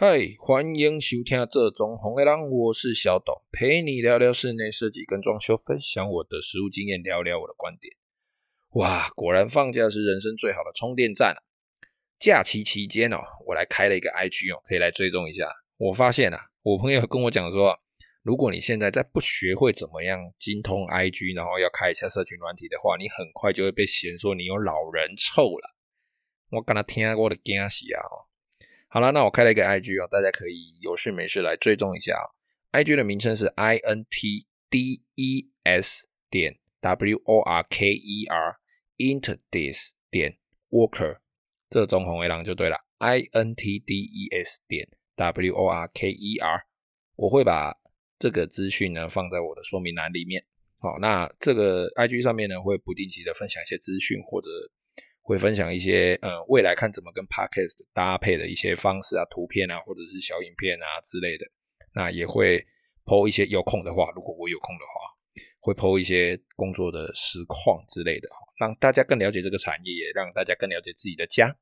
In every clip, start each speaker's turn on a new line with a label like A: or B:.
A: 嗨，欢迎收听这种红的人，我是小董，陪你聊聊室内设计跟装修，分享我的实务经验，聊聊我的观点。哇，果然放假是人生最好的充电站啊！假期期间哦，我来开了一个 IG 哦，可以来追踪一下。我发现啊，我朋友跟我讲说，如果你现在再不学会怎么样精通 IG，然后要开一下社群软体的话，你很快就会被嫌说你有老人臭了。我跟他听过的惊喜啊！好了，那我开了一个 IG 哦，大家可以有事没事来追踪一下哦。IG 的名称是 I N T D E S 点 W O R K E R，Intdes 点 Worker，这种红围狼就对了。I N T D E S 点 W O R K E R，我会把这个资讯呢放在我的说明栏里面。好，那这个 IG 上面呢会不定期的分享一些资讯，或者会分享一些呃未来看怎么跟 Podcast 搭配的一些方式啊、图片啊，或者是小影片啊之类的。那也会 po 一些有空的话，如果我有空的话，会 po 一些工作的实况之类的，让大家更了解这个产业，也让大家更了解自己的家。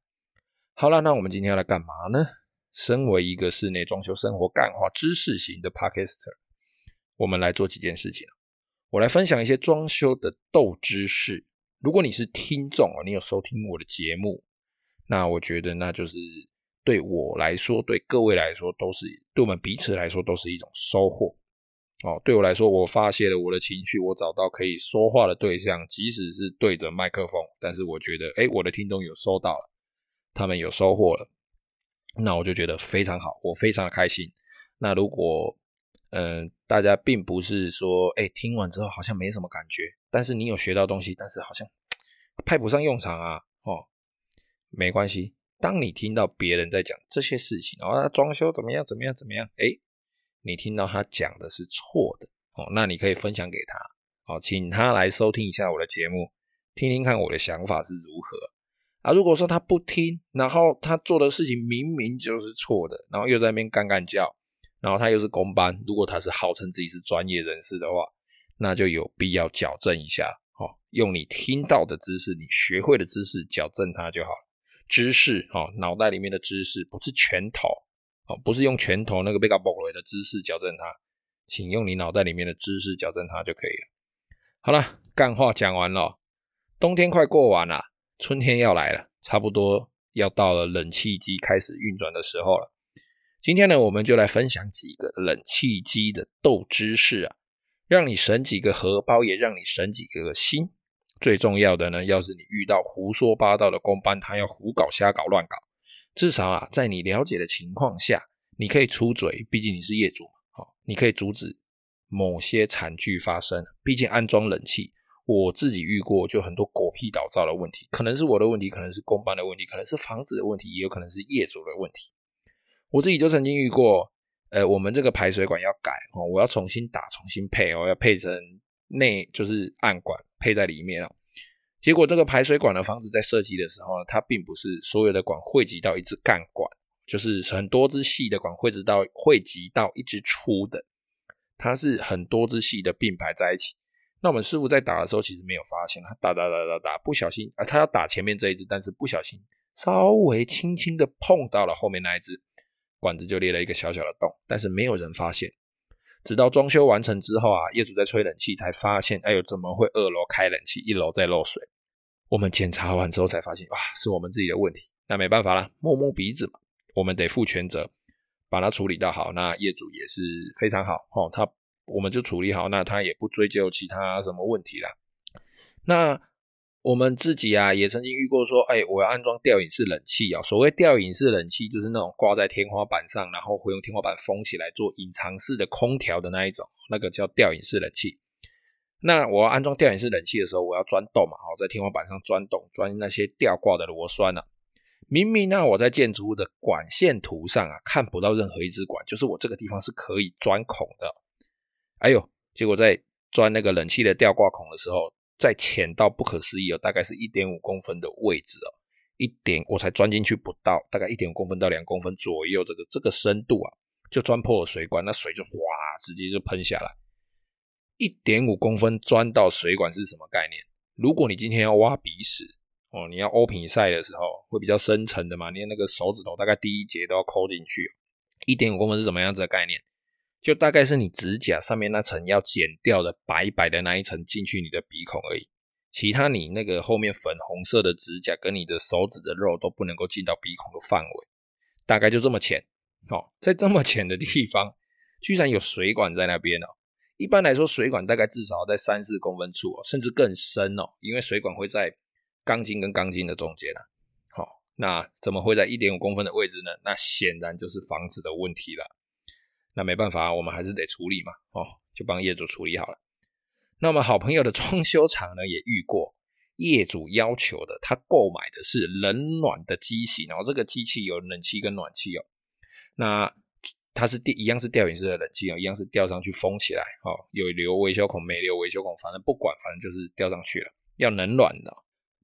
A: 好了，那我们今天要来干嘛呢？身为一个室内装修生活干话知识型的 Podcaster，我们来做几件事情。我来分享一些装修的豆知识。如果你是听众啊，你有收听我的节目，那我觉得那就是对我来说，对各位来说都是，对我们彼此来说都是一种收获。哦，对我来说，我发泄了我的情绪，我找到可以说话的对象，即使是对着麦克风，但是我觉得，诶，我的听众有收到了，他们有收获了。那我就觉得非常好，我非常的开心。那如果，嗯、大家并不是说，哎，听完之后好像没什么感觉，但是你有学到东西，但是好像派不上用场啊，哦，没关系。当你听到别人在讲这些事情，哦，装修怎么样，怎么样，怎么样，哎，你听到他讲的是错的，哦，那你可以分享给他，哦，请他来收听一下我的节目，听听看我的想法是如何。啊，如果说他不听，然后他做的事情明明就是错的，然后又在那边干干叫，然后他又是工班，如果他是号称自己是专业人士的话，那就有必要矫正一下，哦，用你听到的知识，你学会的知识矫正它就好了。知识，哦，脑袋里面的知识不是拳头，哦，不是用拳头那个被搞崩了的知识矫正它，请用你脑袋里面的知识矫正它就可以了。好了，干话讲完了，冬天快过完了。春天要来了，差不多要到了冷气机开始运转的时候了。今天呢，我们就来分享几个冷气机的豆知识啊，让你省几个荷包，也让你省几个心。最重要的呢，要是你遇到胡说八道的工班，他要胡搞、瞎搞、乱搞，至少啊，在你了解的情况下，你可以出嘴，毕竟你是业主嘛，好，你可以阻止某些惨剧发生。毕竟安装冷气。我自己遇过，就很多狗屁倒灶的问题，可能是我的问题，可能是工班的问题，可能是房子的问题，也有可能是业主的问题。我自己就曾经遇过，呃，我们这个排水管要改哦，我要重新打，重新配哦，要配成内就是暗管配在里面哦。结果这个排水管的房子在设计的时候呢，它并不是所有的管汇集到一支干管，就是很多支细的管汇集到汇集到一支粗的，它是很多支细的并排在一起。那我们师傅在打的时候，其实没有发现，他打打打打打，不小心啊，他要打前面这一只，但是不小心稍微轻轻的碰到了后面那一只，管子就裂了一个小小的洞，但是没有人发现。直到装修完成之后啊，业主在吹冷气才发现，哎呦，怎么会二楼开冷气，一楼在漏水？我们检查完之后才发现，哇，是我们自己的问题。那没办法啦，摸摸鼻子嘛，我们得负全责，把它处理到好。那业主也是非常好哦，他。我们就处理好，那他也不追究其他什么问题啦。那我们自己啊，也曾经遇过说，哎，我要安装吊顶式冷气啊。所谓吊顶式冷气，就是那种挂在天花板上，然后会用天花板封起来做隐藏式的空调的那一种，那个叫吊顶式冷气。那我要安装吊顶式冷气的时候，我要钻洞嘛，好，在天花板上钻洞，钻那些吊挂的螺栓啊。明明呢，我在建筑物的管线图上啊，看不到任何一支管，就是我这个地方是可以钻孔的。哎呦！结果在钻那个冷气的吊挂孔的时候，在浅到不可思议哦，大概是一点五公分的位置哦，一点我才钻进去不到，大概一点五公分到两公分左右，这个这个深度啊，就钻破了水管，那水就哗直接就喷下来。一点五公分钻到水管是什么概念？如果你今天要挖鼻屎哦，你要 open side 的时候会比较深层的嘛，你那个手指头大概第一节都要抠进去。一点五公分是什么样子的概念？就大概是你指甲上面那层要剪掉的白白的那一层进去你的鼻孔而已，其他你那个后面粉红色的指甲跟你的手指的肉都不能够进到鼻孔的范围，大概就这么浅。哦，在这么浅的地方，居然有水管在那边哦。一般来说，水管大概至少在三四公分处哦，甚至更深哦，因为水管会在钢筋跟钢筋的中间啊。好，那怎么会在一点五公分的位置呢？那显然就是房子的问题了。那没办法，我们还是得处理嘛，哦，就帮业主处理好了。那么好朋友的装修厂呢，也遇过业主要求的，他购买的是冷暖的机型，然后这个机器有冷气跟暖气哦。那它是一样是吊顶式的冷气哦，一样是吊上去封起来，哦，有留维修孔没留维修孔，反正不管，反正就是吊上去了，要冷暖的。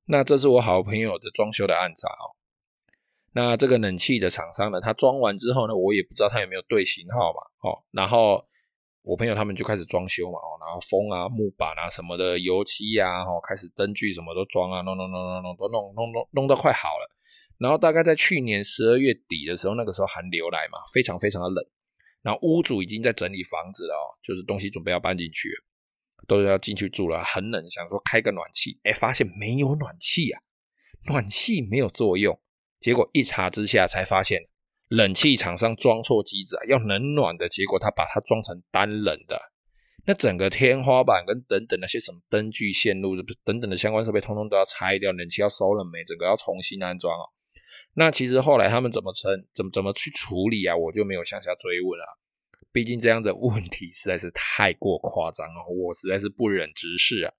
A: 那这是我好朋友的装修的案子哦。那这个冷气的厂商呢，他装完之后呢，我也不知道他有没有对型号嘛，哦，然后我朋友他们就开始装修嘛，哦，然后风啊、木板啊什么的、油漆啊，哦，开始灯具什么都装啊，弄弄弄弄弄都弄弄弄弄到快好了。然后大概在去年十二月底的时候，那个时候寒流来嘛，非常非常的冷，然后屋主已经在整理房子了哦，就是东西准备要搬进去了，都要进去住了，很冷，想说开个暖气，哎，发现没有暖气啊，暖气没有作用。结果一查之下才发现，冷气厂商装错机子啊，要冷暖的结果，他把它装成单冷的。那整个天花板跟等等那些什么灯具线路等等的相关设备，通通都要拆掉，冷气要收了没？整个要重新安装哦。那其实后来他们怎么称，怎么怎么去处理啊？我就没有向下追问了。毕竟这样的问题实在是太过夸张了，我实在是不忍直视啊。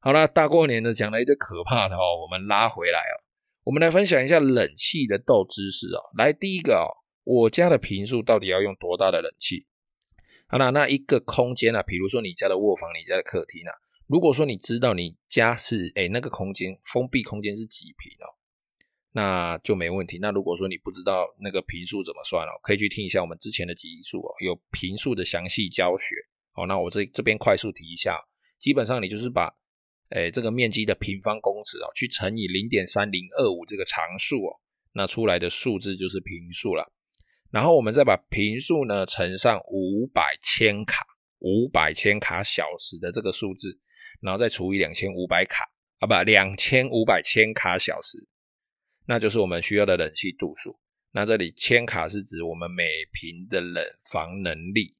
A: 好了，大过年的讲了一堆可怕的哦，我们拉回来哦。我们来分享一下冷气的斗知识哦。来，第一个哦，我家的坪数到底要用多大的冷气？好啦，那一个空间啊，比如说你家的卧房、你家的客厅啊，如果说你知道你家是诶那个空间封闭空间是几坪哦，那就没问题。那如果说你不知道那个坪数怎么算哦，可以去听一下我们之前的集数哦，有坪数的详细教学哦。那我这这边快速提一下，基本上你就是把。哎，这个面积的平方公尺哦，去乘以零点三零二五这个常数哦，那出来的数字就是坪数了。然后我们再把坪数呢乘上五百千卡，五百千卡小时的这个数字，然后再除以两千五百卡啊，不，两千五百千卡小时，那就是我们需要的冷气度数。那这里千卡是指我们每坪的冷房能力。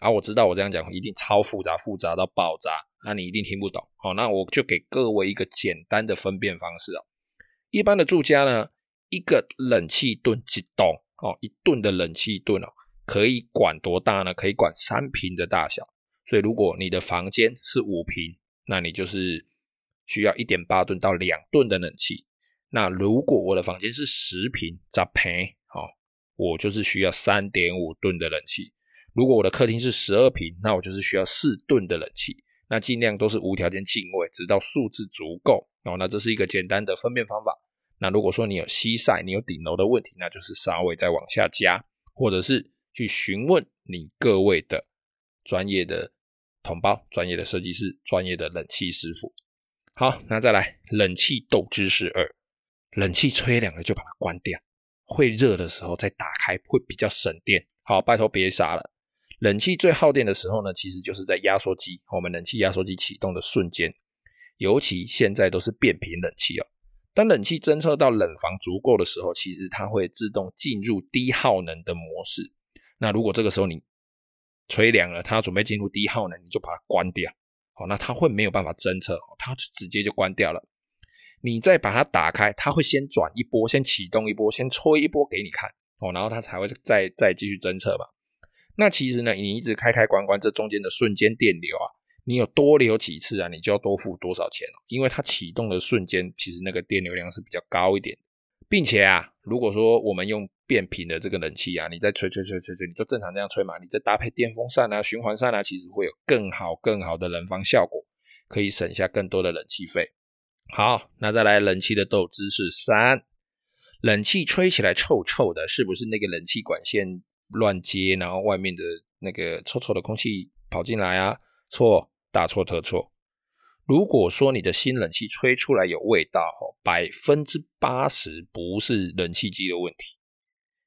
A: 啊，我知道我这样讲一定超复杂，复杂到爆炸，那你一定听不懂。好，那我就给各位一个简单的分辨方式哦。一般的住家呢，一个冷气吨几吨哦，一吨的冷气吨哦，可以管多大呢？可以管三平的大小。所以如果你的房间是五平，那你就是需要一点八吨到两吨的冷气。那如果我的房间是十平，咋赔，好，我就是需要三点五吨的冷气。如果我的客厅是十二平，那我就是需要四吨的冷气。那尽量都是无条件进位，直到数字足够哦。那这是一个简单的分辨方法。那如果说你有西晒，你有顶楼的问题，那就是稍微再往下加，或者是去询问你各位的专业的同胞、专业的设计师、专业的冷气师傅。好，那再来冷气斗知识二：冷气吹凉了就把它关掉，会热的时候再打开会比较省电。好，拜托别傻了。冷气最耗电的时候呢，其实就是在压缩机，我们冷气压缩机启动的瞬间。尤其现在都是变频冷气哦。当冷气侦测到冷房足够的时候，其实它会自动进入低耗能的模式。那如果这个时候你吹凉了，它要准备进入低耗能，你就把它关掉。好，那它会没有办法侦测，它直接就关掉了。你再把它打开，它会先转一波，先启动一波，先吹一波给你看哦，然后它才会再再继续侦测吧。那其实呢，你一直开开关关，这中间的瞬间电流啊，你有多留几次啊，你就要多付多少钱哦。因为它启动的瞬间，其实那个电流量是比较高一点，并且啊，如果说我们用变频的这个冷气啊，你再吹吹吹吹吹，你就正常这样吹嘛，你再搭配电风扇啊、循环扇啊，其实会有更好更好的冷房效果，可以省下更多的冷气费。好，那再来冷气的豆知识三，冷气吹起来臭臭的，是不是那个冷气管线？乱接，然后外面的那个臭臭的空气跑进来啊？错，大错特错。如果说你的新冷气吹出来有味道，百分之八十不是冷气机的问题，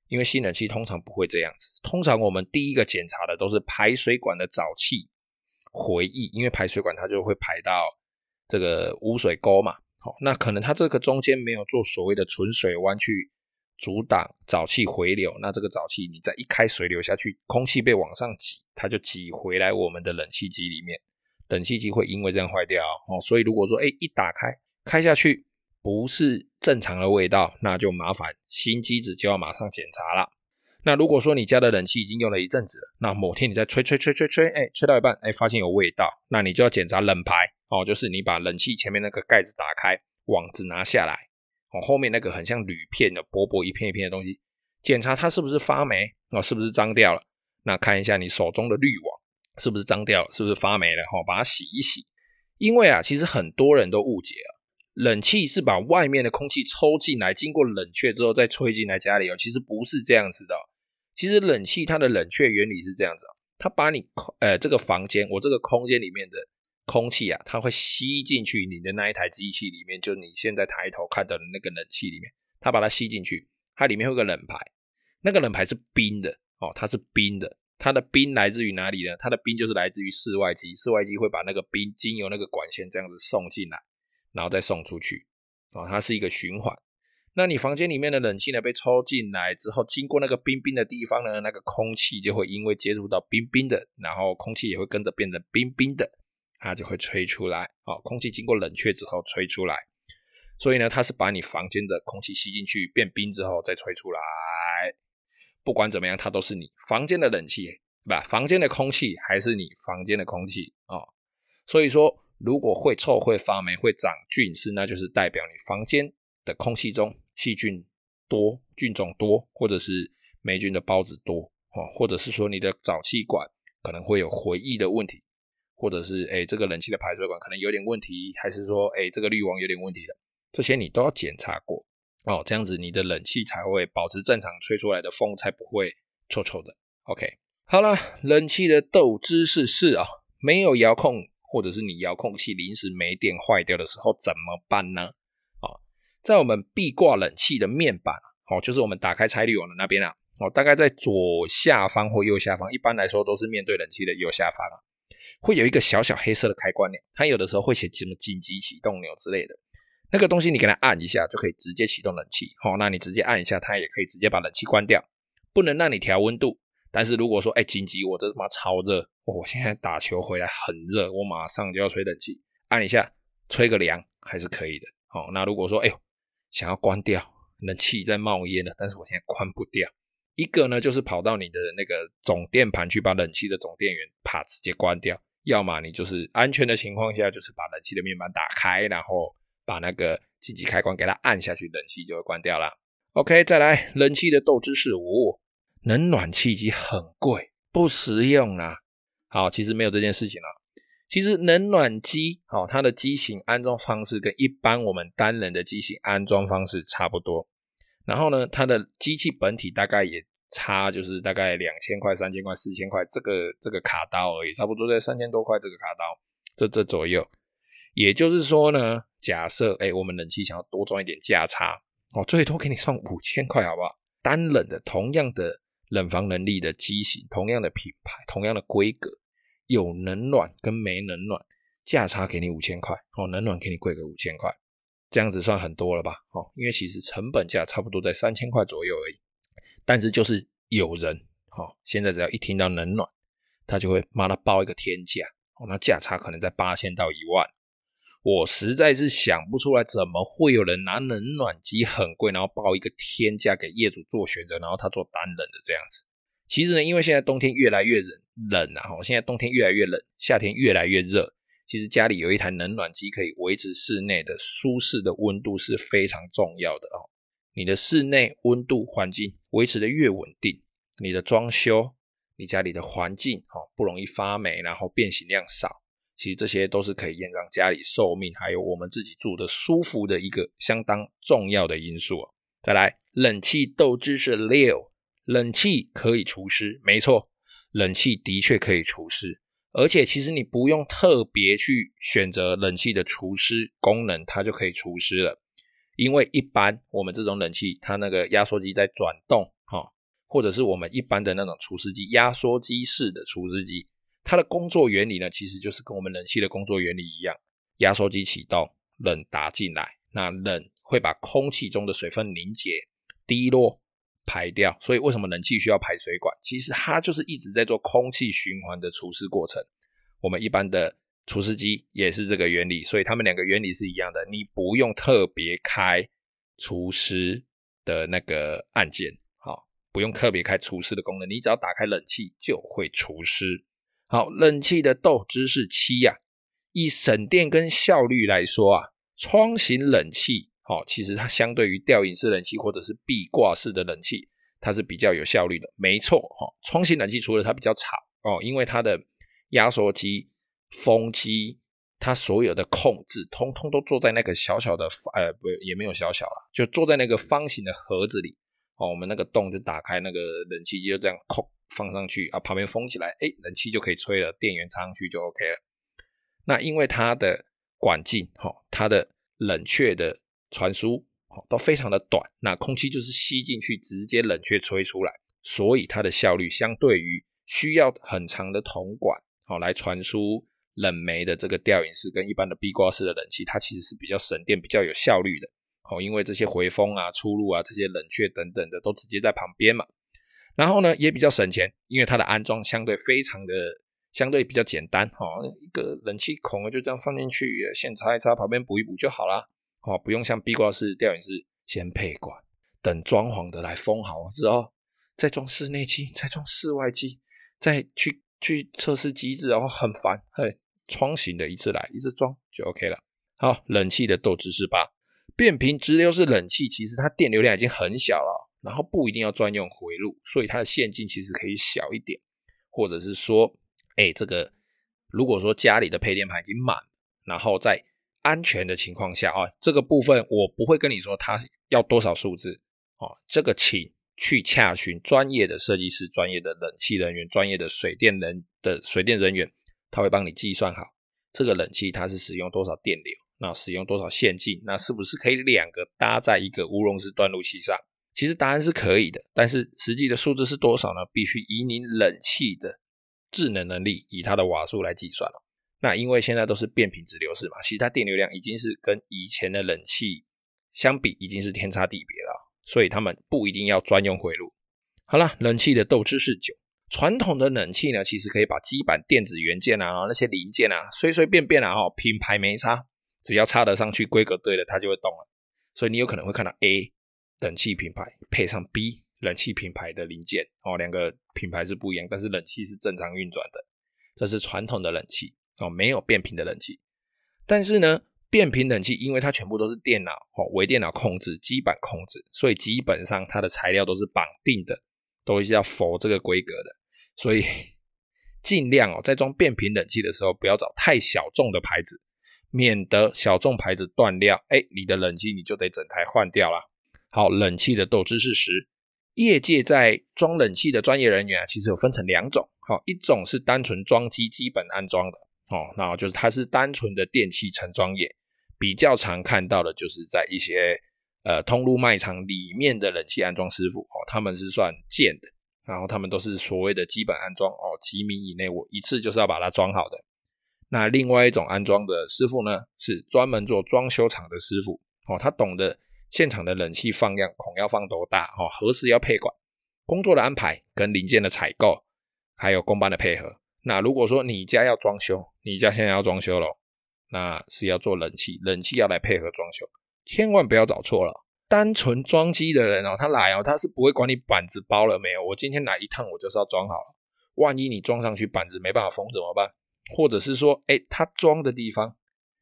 A: 因为新冷气通常不会这样子，通常我们第一个检查的都是排水管的沼气回忆，因为排水管它就会排到这个污水沟嘛。好，那可能它这个中间没有做所谓的存水弯去阻挡沼气回流，那这个沼气你再一开水流下去，空气被往上挤，它就挤回来我们的冷气机里面，冷气机会因为这样坏掉哦。所以如果说哎一打开开下去不是正常的味道，那就麻烦新机子就要马上检查了。那如果说你家的冷气已经用了一阵子了，那某天你在吹吹吹吹吹，哎，吹到一半，哎，发现有味道，那你就要检查冷排哦，就是你把冷气前面那个盖子打开，网子拿下来，哦，后面那个很像铝片的薄薄一片一片的东西，检查它是不是发霉哦，是不是脏掉了？那看一下你手中的滤网是不是脏掉了，是不是发霉了？哈，把它洗一洗。因为啊，其实很多人都误解啊。冷气是把外面的空气抽进来，经过冷却之后再吹进来家里哦。其实不是这样子的。其实冷气它的冷却原理是这样子啊，它把你呃这个房间，我这个空间里面的空气啊，它会吸进去你的那一台机器里面，就你现在抬头看到的那个冷气里面，它把它吸进去，它里面会有个冷排，那个冷排是冰的哦，它是冰的，它的冰来自于哪里呢？它的冰就是来自于室外机，室外机会把那个冰经由那个管线这样子送进来。然后再送出去，哦，它是一个循环。那你房间里面的冷气呢，被抽进来之后，经过那个冰冰的地方呢，那个空气就会因为接触到冰冰的，然后空气也会跟着变得冰冰的，它就会吹出来。哦，空气经过冷却之后吹出来，所以呢，它是把你房间的空气吸进去变冰之后再吹出来。不管怎么样，它都是你房间的冷气，不，房间的空气还是你房间的空气哦。所以说。如果会臭、会发霉、会长菌丝，那就是代表你房间的空气中细菌多、菌种多，或者是霉菌的孢子多哦，或者是说你的沼气管可能会有回忆的问题，或者是诶这个冷气的排水管可能有点问题，还是说诶这个滤网有点问题的，这些你都要检查过哦，这样子你的冷气才会保持正常，吹出来的风才不会臭臭的。OK，好了，冷气的斗知识是啊，没有遥控。或者是你遥控器临时没电坏掉的时候怎么办呢？哦，在我们壁挂冷气的面板，哦，就是我们打开拆滤网的那边啊，哦，大概在左下方或右下方，一般来说都是面对冷气的右下方啊，会有一个小小黑色的开关钮，它有的时候会写什么紧急启动钮之类的，那个东西你给它按一下就可以直接启动冷气，哦，那你直接按一下，它也可以直接把冷气关掉，不能让你调温度。但是如果说，哎，紧急，我这他妈超热，我现在打球回来很热，我马上就要吹冷气，按一下，吹个凉还是可以的。好，那如果说，哎呦，想要关掉，冷气在冒烟了，但是我现在关不掉，一个呢就是跑到你的那个总电盘去把冷气的总电源啪直接关掉，要么你就是安全的情况下，就是把冷气的面板打开，然后把那个紧急开关给它按下去，冷气就会关掉了。OK，再来冷气的斗知识五。冷暖气机很贵，不实用啦。好，其实没有这件事情啦。其实冷暖机，好，它的机型安装方式跟一般我们单人的机型安装方式差不多。然后呢，它的机器本体大概也差，就是大概两千块、三千块、四千块，这个这个卡刀而已，差不多在三千多块这个卡刀，这这左右。也就是说呢，假设哎，我们冷气想要多赚一点价差，哦，最多给你算五千块，好不好？单冷的，同样的。冷房能力的机型，同样的品牌，同样的规格，有冷暖跟没冷暖，价差给你五千块哦，冷暖给你贵个五千块，这样子算很多了吧？哦，因为其实成本价差不多在三千块左右而已，但是就是有人哦，现在只要一听到冷暖，他就会帮他报一个天价，那价差可能在八千到一万。我实在是想不出来，怎么会有人拿冷暖机很贵，然后报一个天价给业主做选择，然后他做单冷的这样子。其实呢，因为现在冬天越来越冷，冷啊，现在冬天越来越冷，夏天越来越热。其实家里有一台冷暖机可以维持室内的舒适的温度是非常重要的哦。你的室内温度环境维持的越稳定，你的装修，你家里的环境哦不容易发霉，然后变形量少。其实这些都是可以延长家里寿命，还有我们自己住的舒服的一个相当重要的因素。再来，冷气豆知识六，冷气可以除湿，没错，冷气的确可以除湿，而且其实你不用特别去选择冷气的除湿功能，它就可以除湿了。因为一般我们这种冷气，它那个压缩机在转动，哈，或者是我们一般的那种除湿机，压缩机式的除湿机，它的工作原理呢，其实就是跟我们冷气的工作原理一样。压缩机启动，冷打进来，那冷会把空气中的水分凝结、滴落、排掉。所以为什么冷气需要排水管？其实它就是一直在做空气循环的除湿过程。我们一般的除湿机也是这个原理，所以它们两个原理是一样的。你不用特别开除湿的那个按键。不用特别开除湿的功能，你只要打开冷气就会除湿。好，冷气的斗知是七呀、啊，以省电跟效率来说啊，窗型冷气，哦，其实它相对于吊饮式冷气或者是壁挂式的冷气，它是比较有效率的。没错，哈，窗型冷气除了它比较吵哦，因为它的压缩机、风机，它所有的控制，通通都坐在那个小小的，呃，不，也没有小小啦，就坐在那个方形的盒子里。哦，我们那个洞就打开，那个冷气机就这样扣放上去啊，旁边封起来，哎，冷气就可以吹了，电源插上去就 OK 了。那因为它的管径，哈，它的冷却的传输，哦，都非常的短，那空气就是吸进去，直接冷却吹出来，所以它的效率相对于需要很长的铜管，哦，来传输冷媒的这个吊饮式跟一般的壁挂式的冷气，它其实是比较省电、比较有效率的。哦，因为这些回风啊、出入啊、这些冷却等等的都直接在旁边嘛，然后呢也比较省钱，因为它的安装相对非常的相对比较简单，哈，一个冷气孔就这样放进去，线插一插，旁边补一补就好啦。哦，不用像壁挂式、吊饮式先配管，等装潢的来封好之后，再装室内机，再装室外机，再去去测试机制，然后很烦，嘿，窗型的一次来一次装就 OK 了。好，冷气的斗志是八。变频直流式冷气其实它电流量已经很小了，然后不一定要专用回路，所以它的线径其实可以小一点，或者是说，哎，这个如果说家里的配电盘已经满，然后在安全的情况下啊，这个部分我不会跟你说它要多少数字哦，这个请去洽询专业的设计师、专业的冷气人员、专业的水电人的水电人员，他会帮你计算好这个冷气它是使用多少电流。那使用多少线径？那是不是可以两个搭在一个无熔丝断路器上？其实答案是可以的，但是实际的数字是多少呢？必须以你冷气的智能能力，以它的瓦数来计算了。那因为现在都是变频直流式嘛，其实它电流量已经是跟以前的冷气相比，已经是天差地别了，所以他们不一定要专用回路。好了，冷气的斗知识九，传统的冷气呢，其实可以把基板电子元件啊，然后那些零件啊，随随便便啊，哦，品牌没差。只要插得上去，规格对了，它就会动了。所以你有可能会看到 A 冷气品牌配上 B 冷气品牌的零件哦，两个品牌是不一样，但是冷气是正常运转的。这是传统的冷气哦，没有变频的冷气。但是呢，变频冷气因为它全部都是电脑哦，微电脑控制、基板控制，所以基本上它的材料都是绑定的，都是要符这个规格的。所以 尽量哦，在装变频冷气的时候，不要找太小众的牌子。免得小众牌子断料，哎，你的冷气你就得整台换掉啦。好，冷气的斗知识十，业界在装冷气的专业人员啊，其实有分成两种。好，一种是单纯装机基本安装的，哦，那就是它是单纯的电器成装业，比较常看到的就是在一些呃通路卖场里面的冷气安装师傅，哦，他们是算件的，然后他们都是所谓的基本安装，哦，几米以内我一次就是要把它装好的。那另外一种安装的师傅呢，是专门做装修厂的师傅哦，他懂得现场的冷气放量孔要放多大哦，何时要配管，工作的安排跟零件的采购，还有工班的配合。那如果说你家要装修，你家现在要装修了，那是要做冷气，冷气要来配合装修，千万不要找错了。单纯装机的人哦，他来哦，他是不会管你板子包了没有，我今天来一趟，我就是要装好了。万一你装上去板子没办法封怎么办？或者是说，哎，他装的地方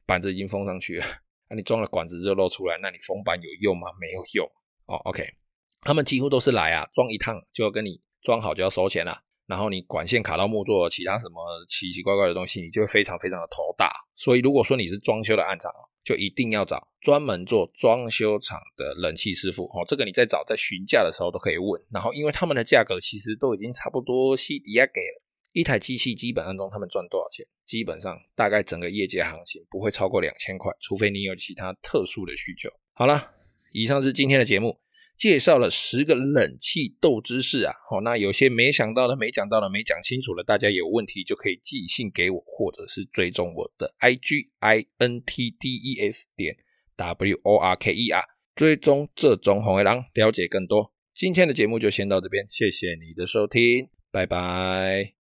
A: 板子已经封上去了，那 你装了管子就露出来，那你封板有用吗？没有用哦。OK，他们几乎都是来啊，装一趟就要跟你装好就要收钱了，然后你管线卡到木座，其他什么奇奇怪怪的东西，你就会非常非常的头大。所以如果说你是装修的案场，就一定要找专门做装修厂的冷气师傅哦。这个你在找在询价的时候都可以问，然后因为他们的价格其实都已经差不多西迪亚给了。一台机器基本上中他们赚多少钱？基本上大概整个业界行情不会超过两千块，除非你有其他特殊的需求。好了，以上是今天的节目。介绍了十个冷气斗知识啊。好，那有些没想到的、没讲到的、没讲清楚的，大家有问题就可以寄信给我，或者是追踪我的 IG I N T D E S 点 W O R K E R，追踪这种红黑狼，了解更多。今天的节目就先到这边，谢谢你的收听，拜拜。